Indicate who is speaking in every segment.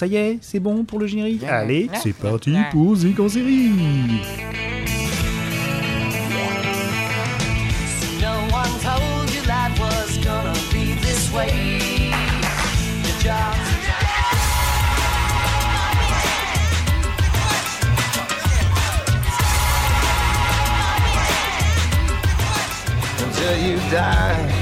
Speaker 1: ça y est, c'est bon pour le générique. Allez, c'est parti pour Zik en série.
Speaker 2: You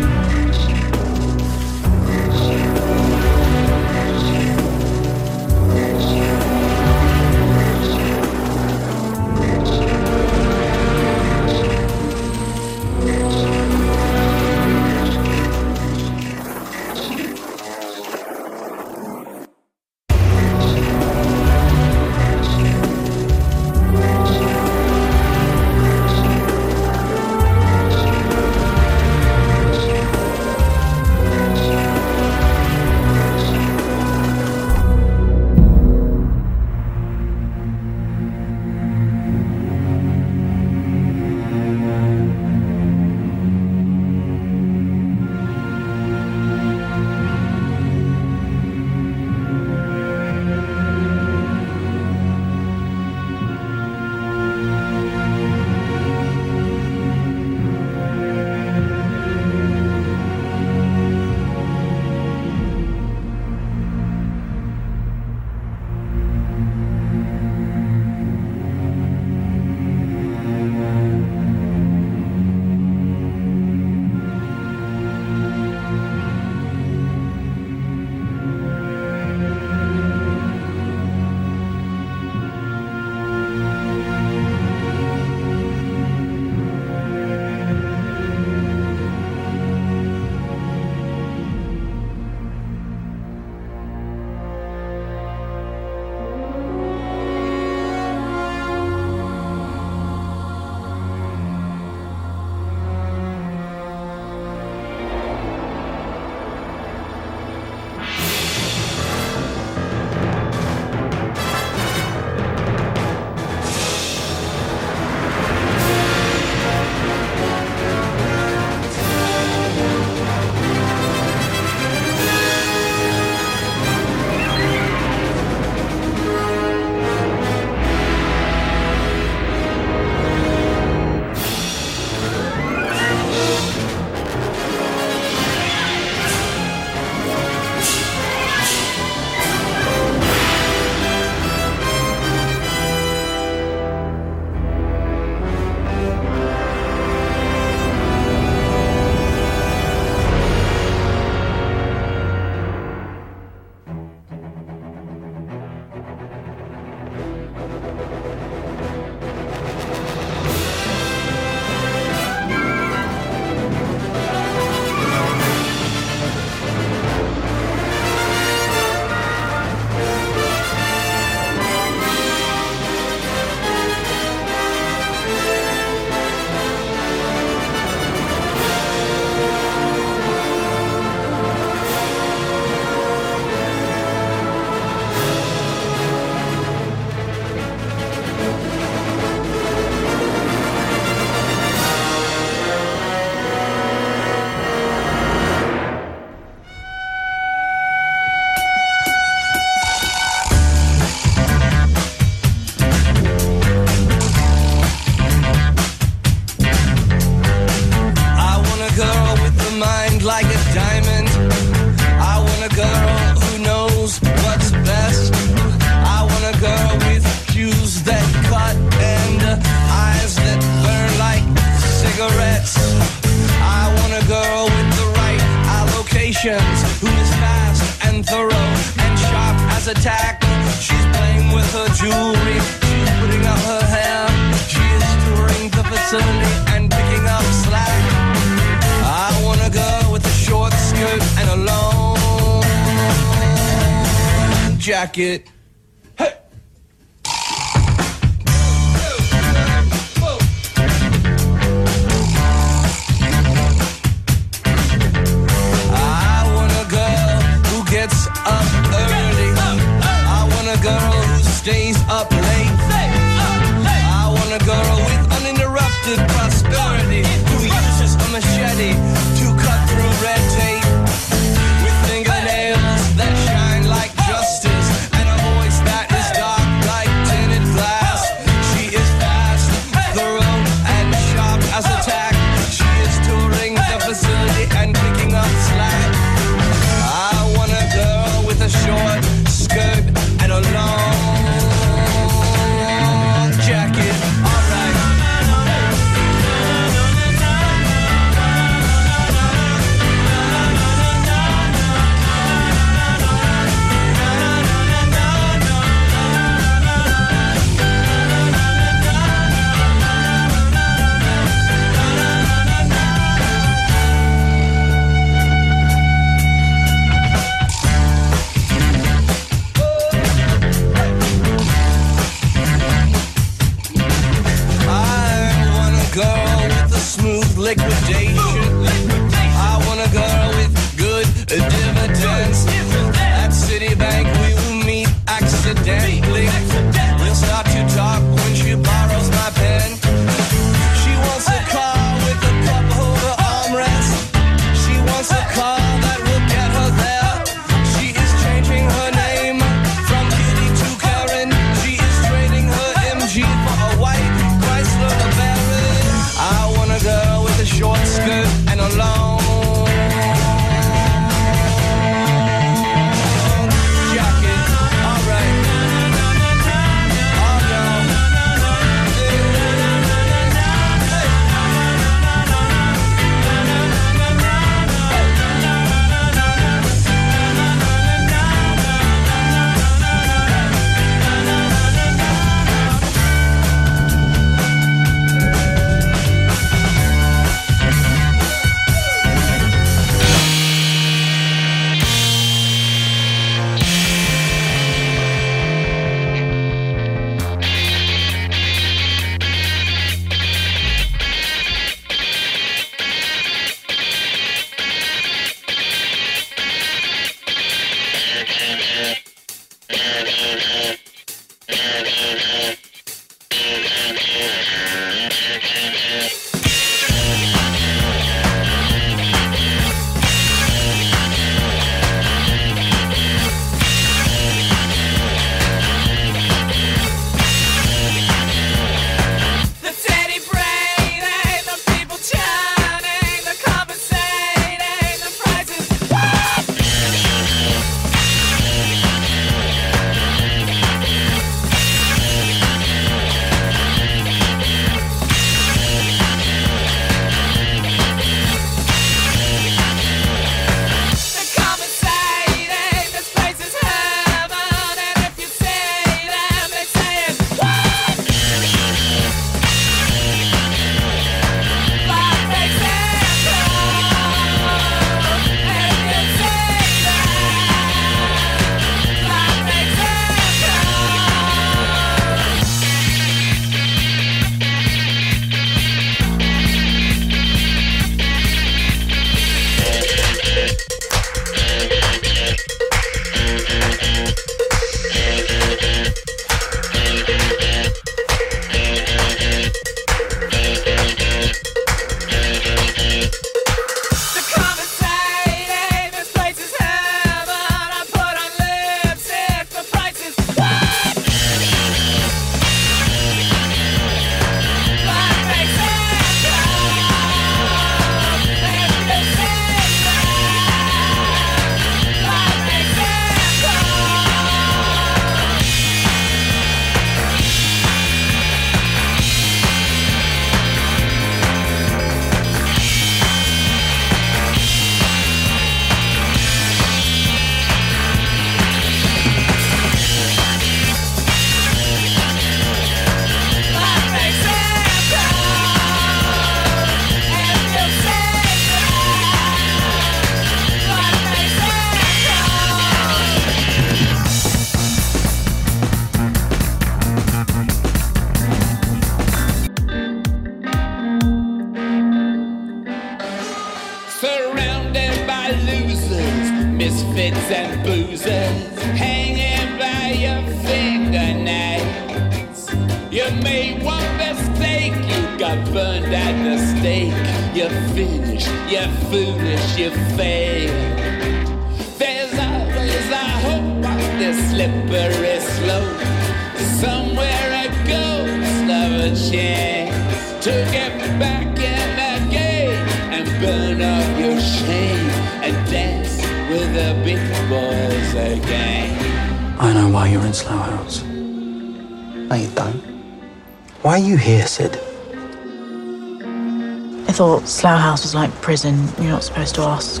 Speaker 2: Was
Speaker 3: like
Speaker 4: prison. You're not supposed to ask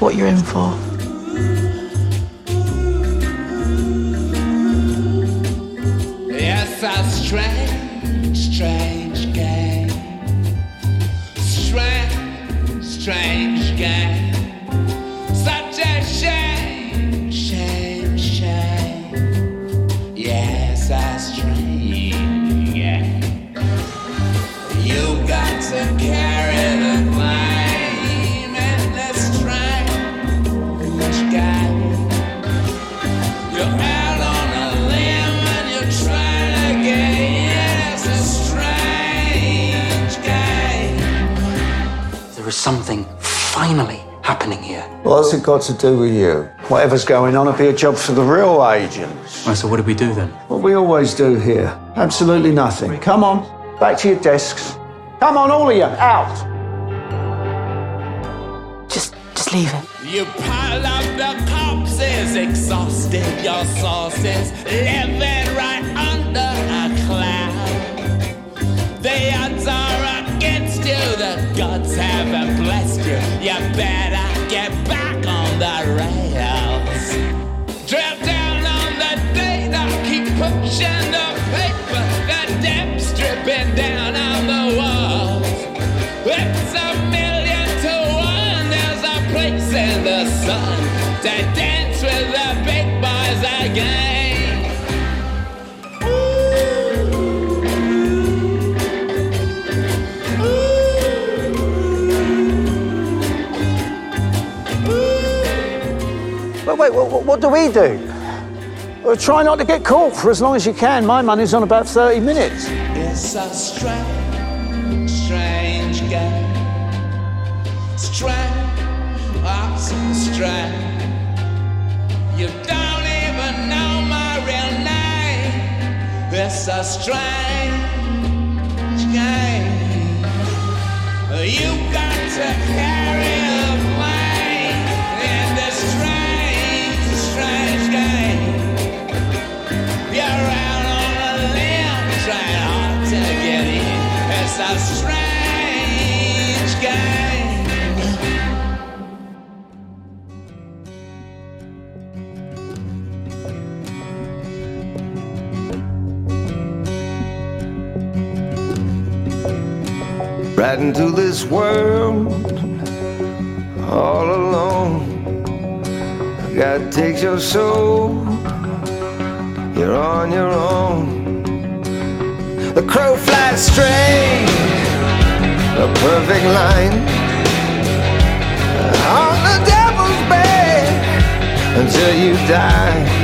Speaker 4: what you're in for.
Speaker 5: Got to
Speaker 6: do with you? Whatever's going on it'll be a job for the real agents.
Speaker 7: Right, so what do we do then?
Speaker 6: What we always do here. Absolutely nothing. Come on, back to your desks. Come on, all of you, out.
Speaker 4: Just, just leave it.
Speaker 5: You pile up the corpses, exhausted your sources, living right under a cloud. The odds are against you, the gods haven't blessed you. You better get back
Speaker 6: what, what do we do? Well, try not to get caught for as long as you can. My money's on about 30 minutes.
Speaker 5: It's a strange, strange game. Strange, strange. You don't even know my real name. It's a strange game. You got to carry
Speaker 2: into this world all alone. God takes your soul, you're on your own. The crow flies straight, a perfect line on the devil's bed until you die.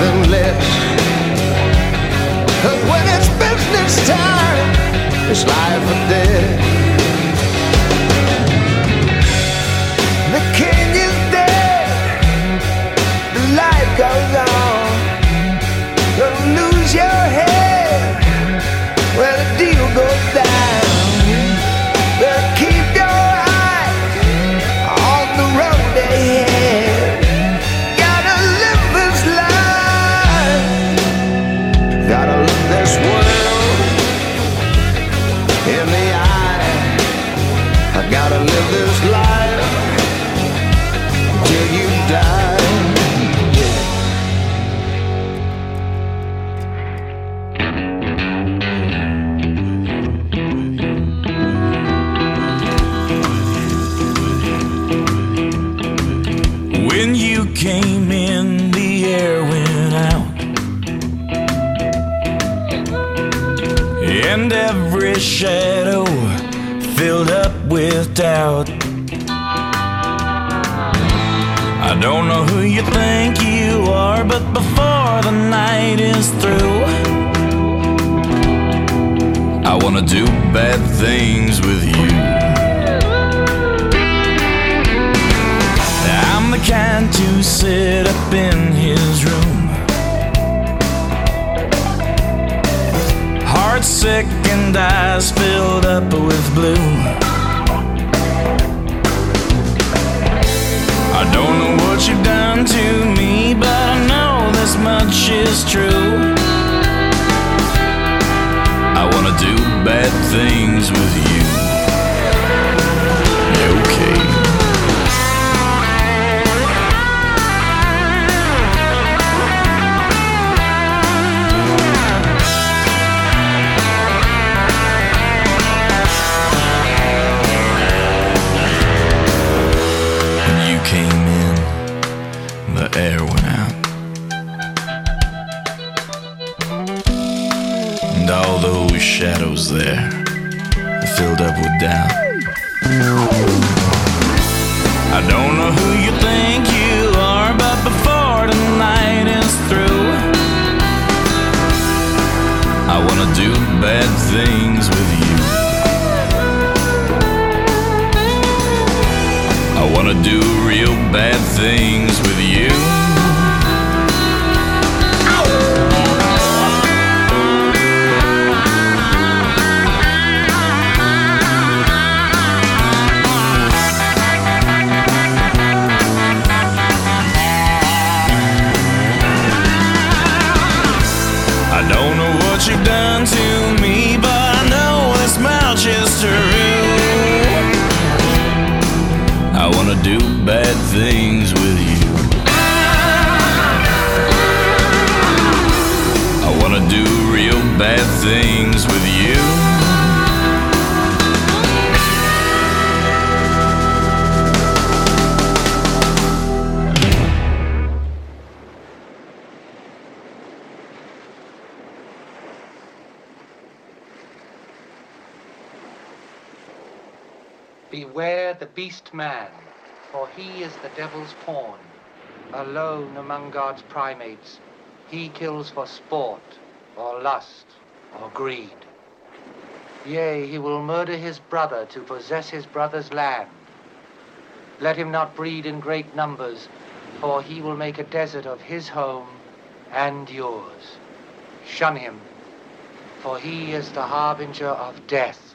Speaker 2: Nothing less. Cause when it's business time, it's life or death.
Speaker 8: least man, for he is the devil's pawn. Alone among God's primates, he kills for sport, or lust, or greed. Yea, he will murder his brother to possess his brother's land. Let him not breed in great numbers, for he will make a desert of his home and yours. Shun him, for he is the harbinger of death.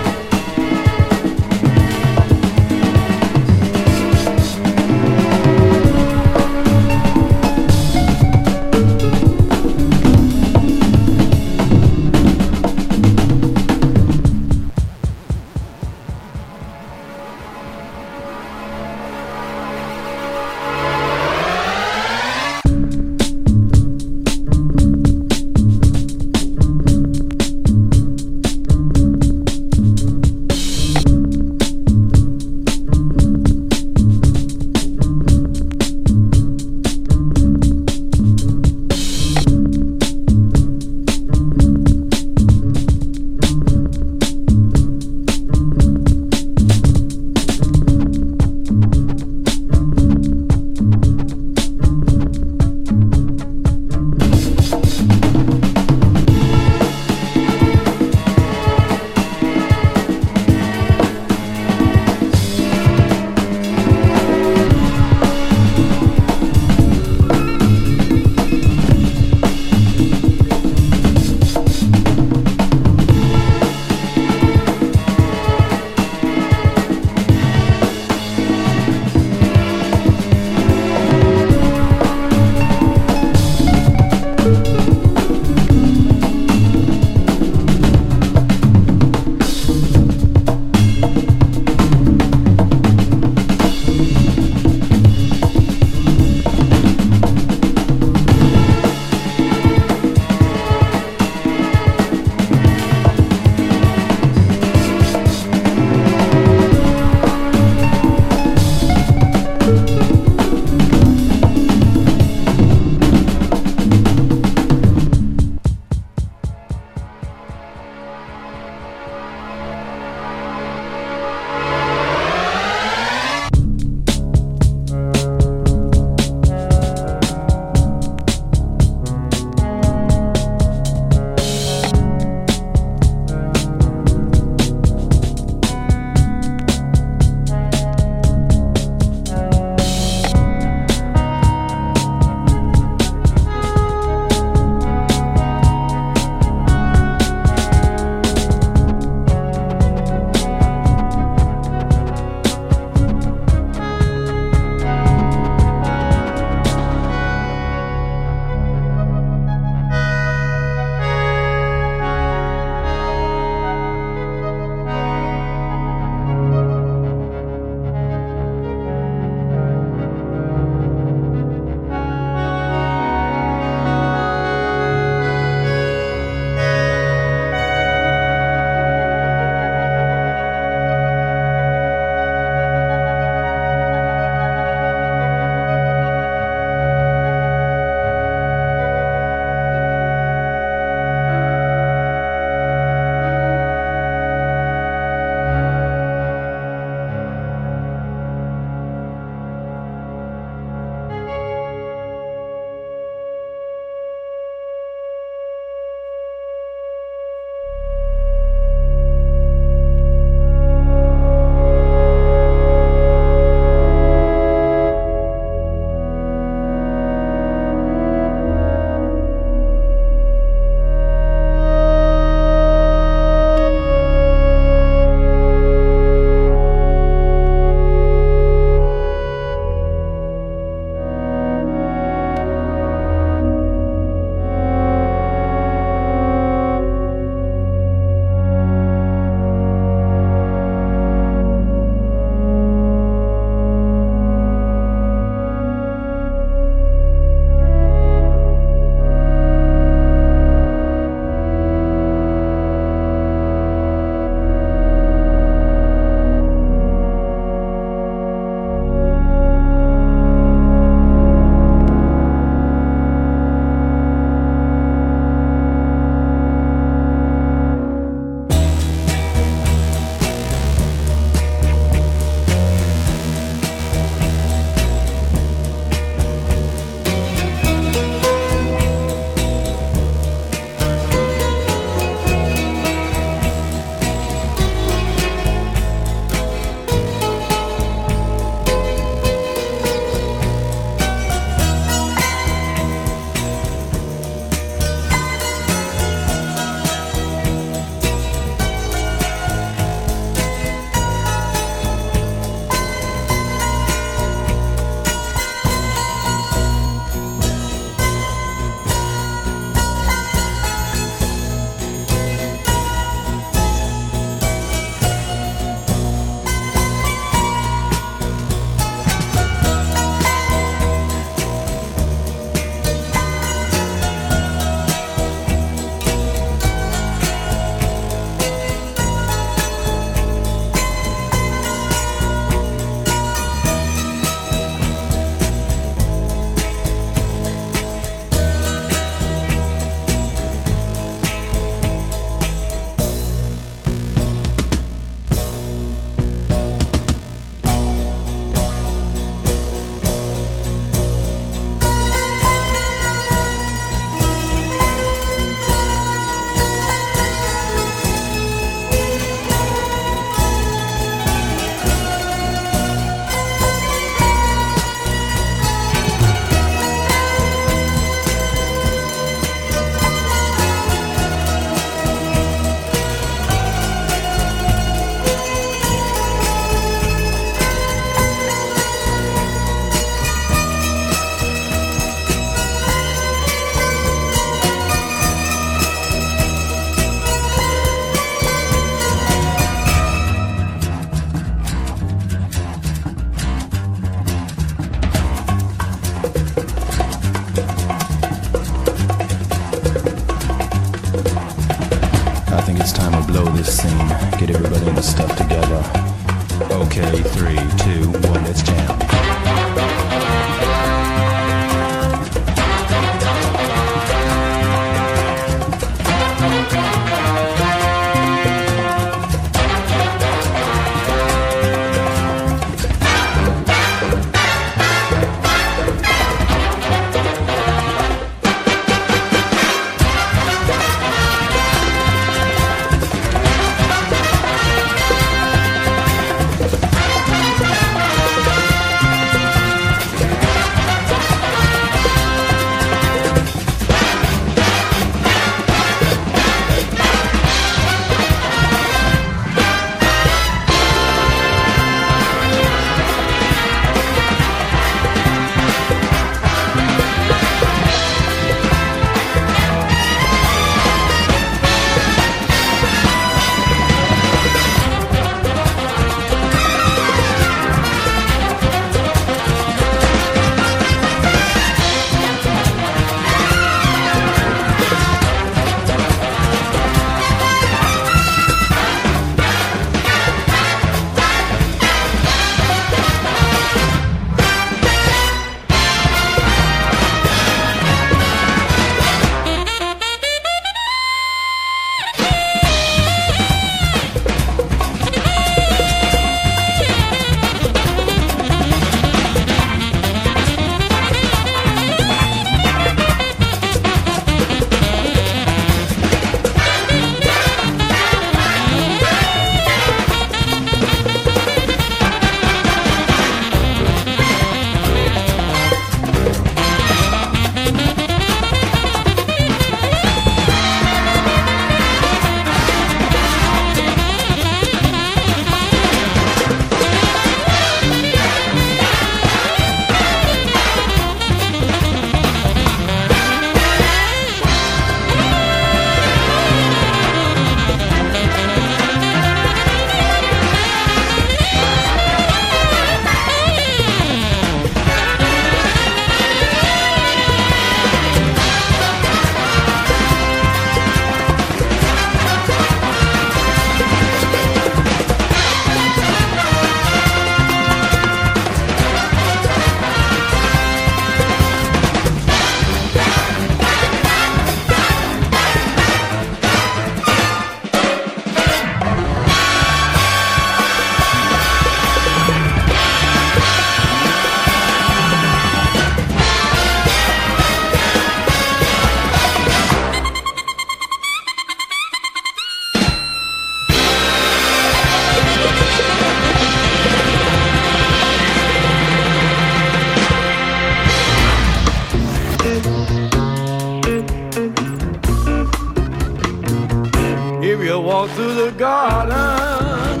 Speaker 9: Walk through the garden,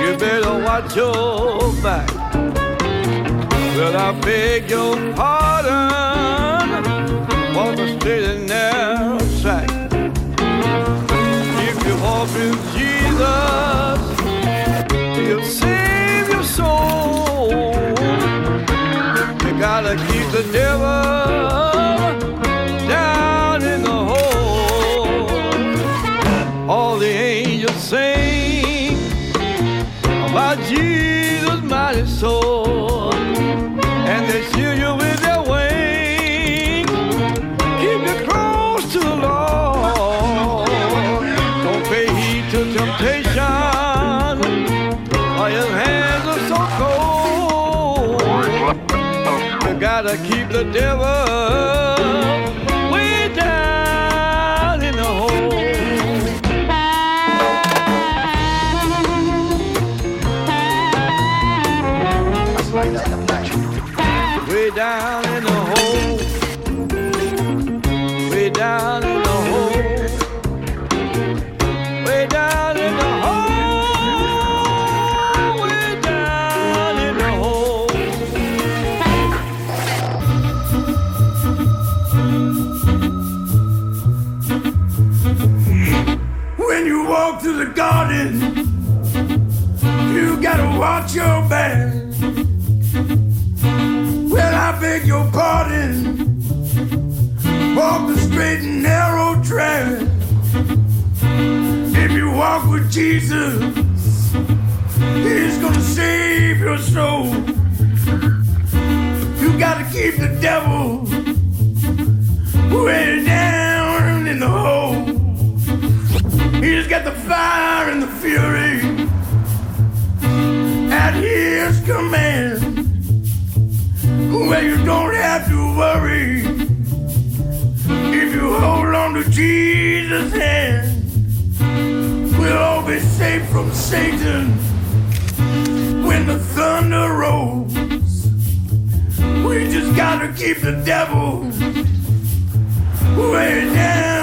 Speaker 9: you better watch your back. Well, I beg your pardon, walk a straight and narrow track. If you walk with Jesus, he'll save your soul. You gotta keep the devil soul, and they shield you with their wings, keep you close to the Lord. Don't pay heed to temptation, or your hands are so cold. You gotta keep the devil
Speaker 10: Jesus is gonna save your soul. You gotta keep the devil way down in the hole. He's got the fire and the fury at his command. Well, you don't have to worry if you hold on to Jesus' hand we'll all be safe from Satan when the thunder rolls. We just gotta keep the devil way down.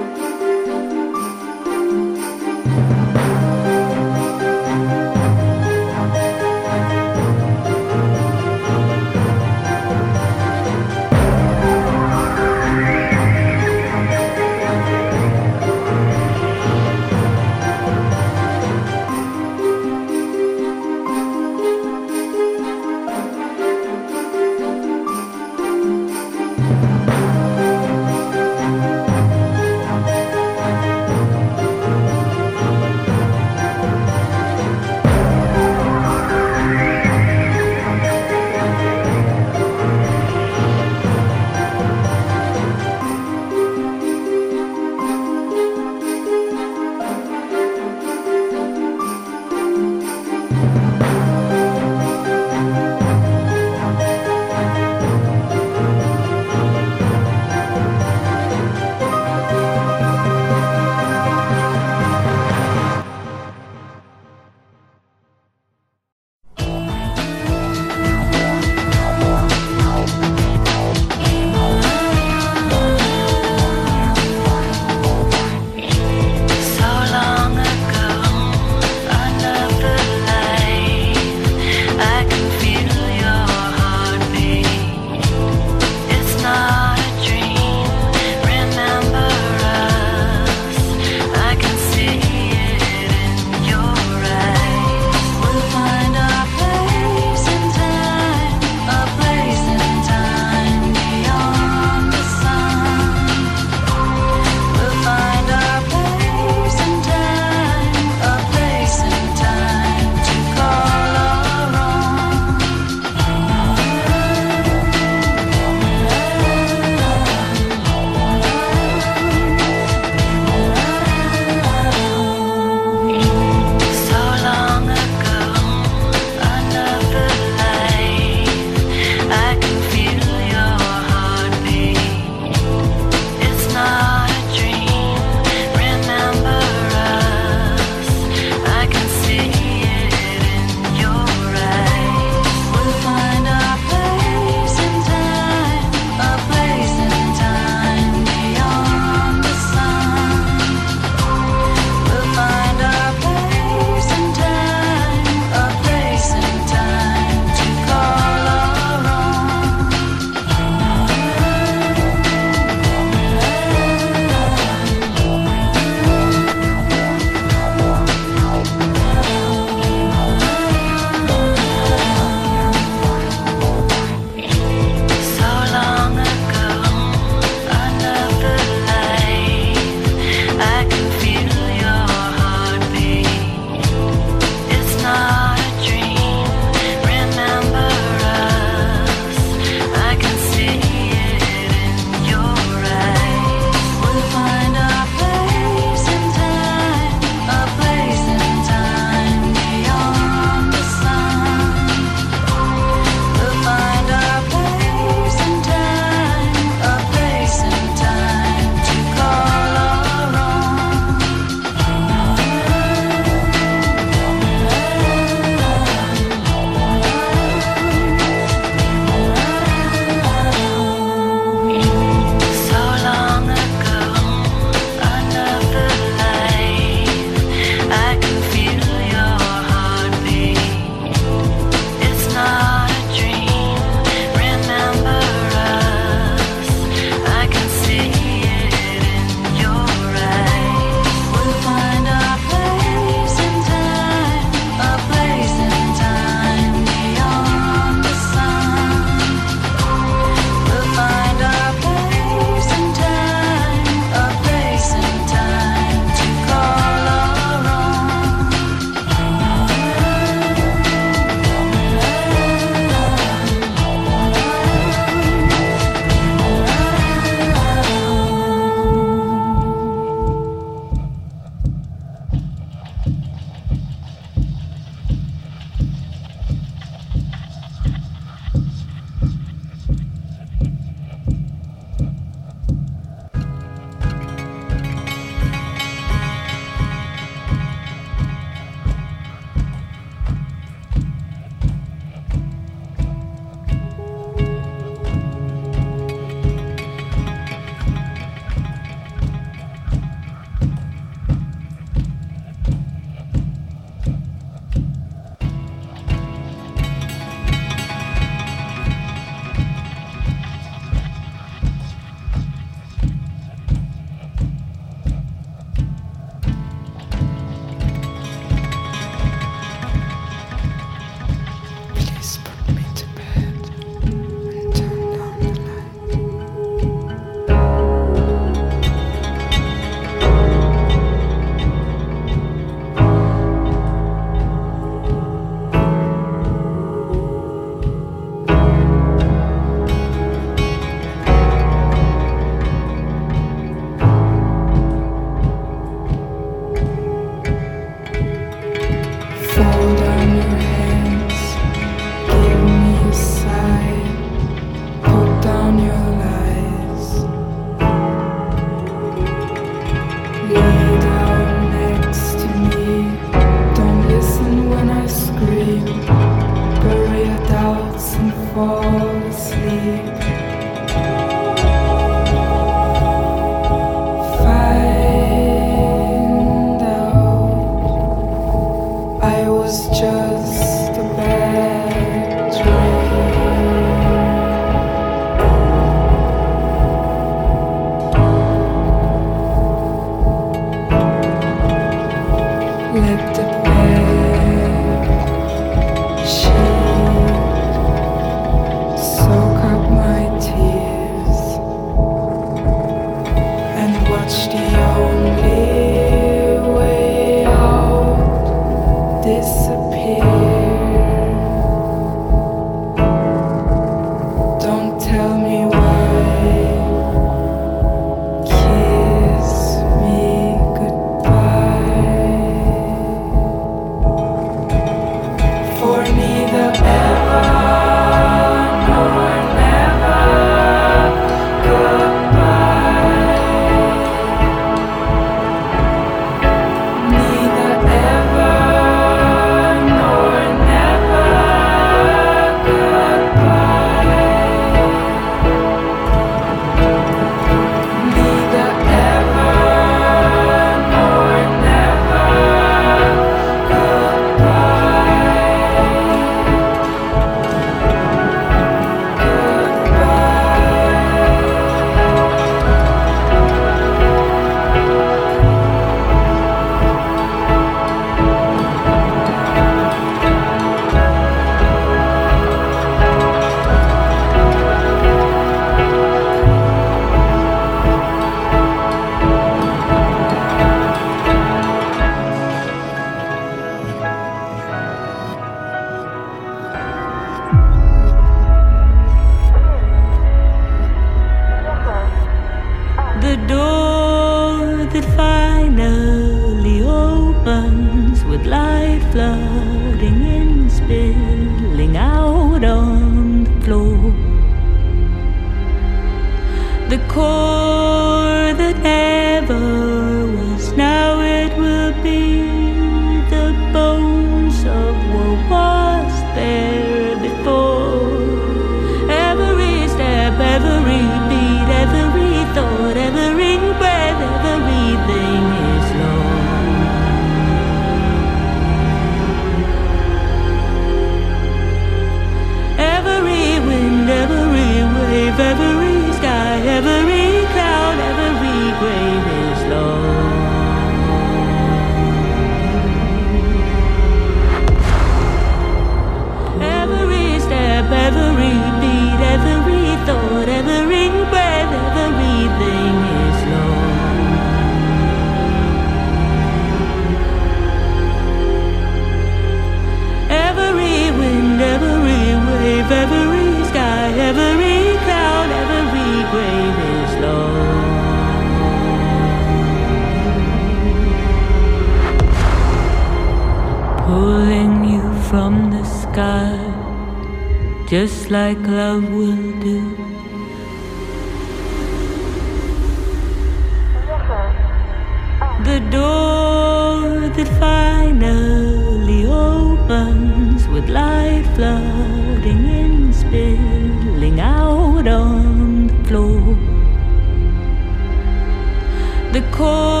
Speaker 10: The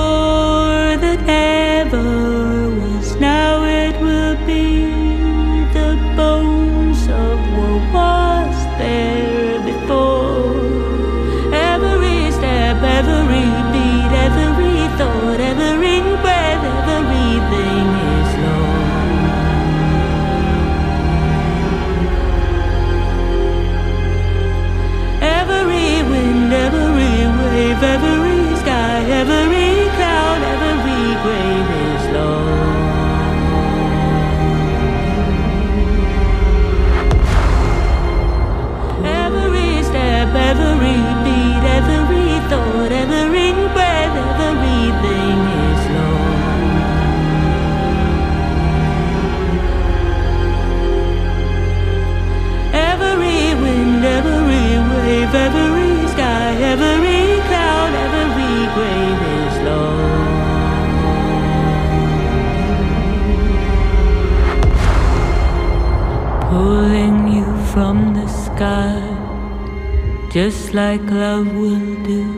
Speaker 11: like
Speaker 12: love will do.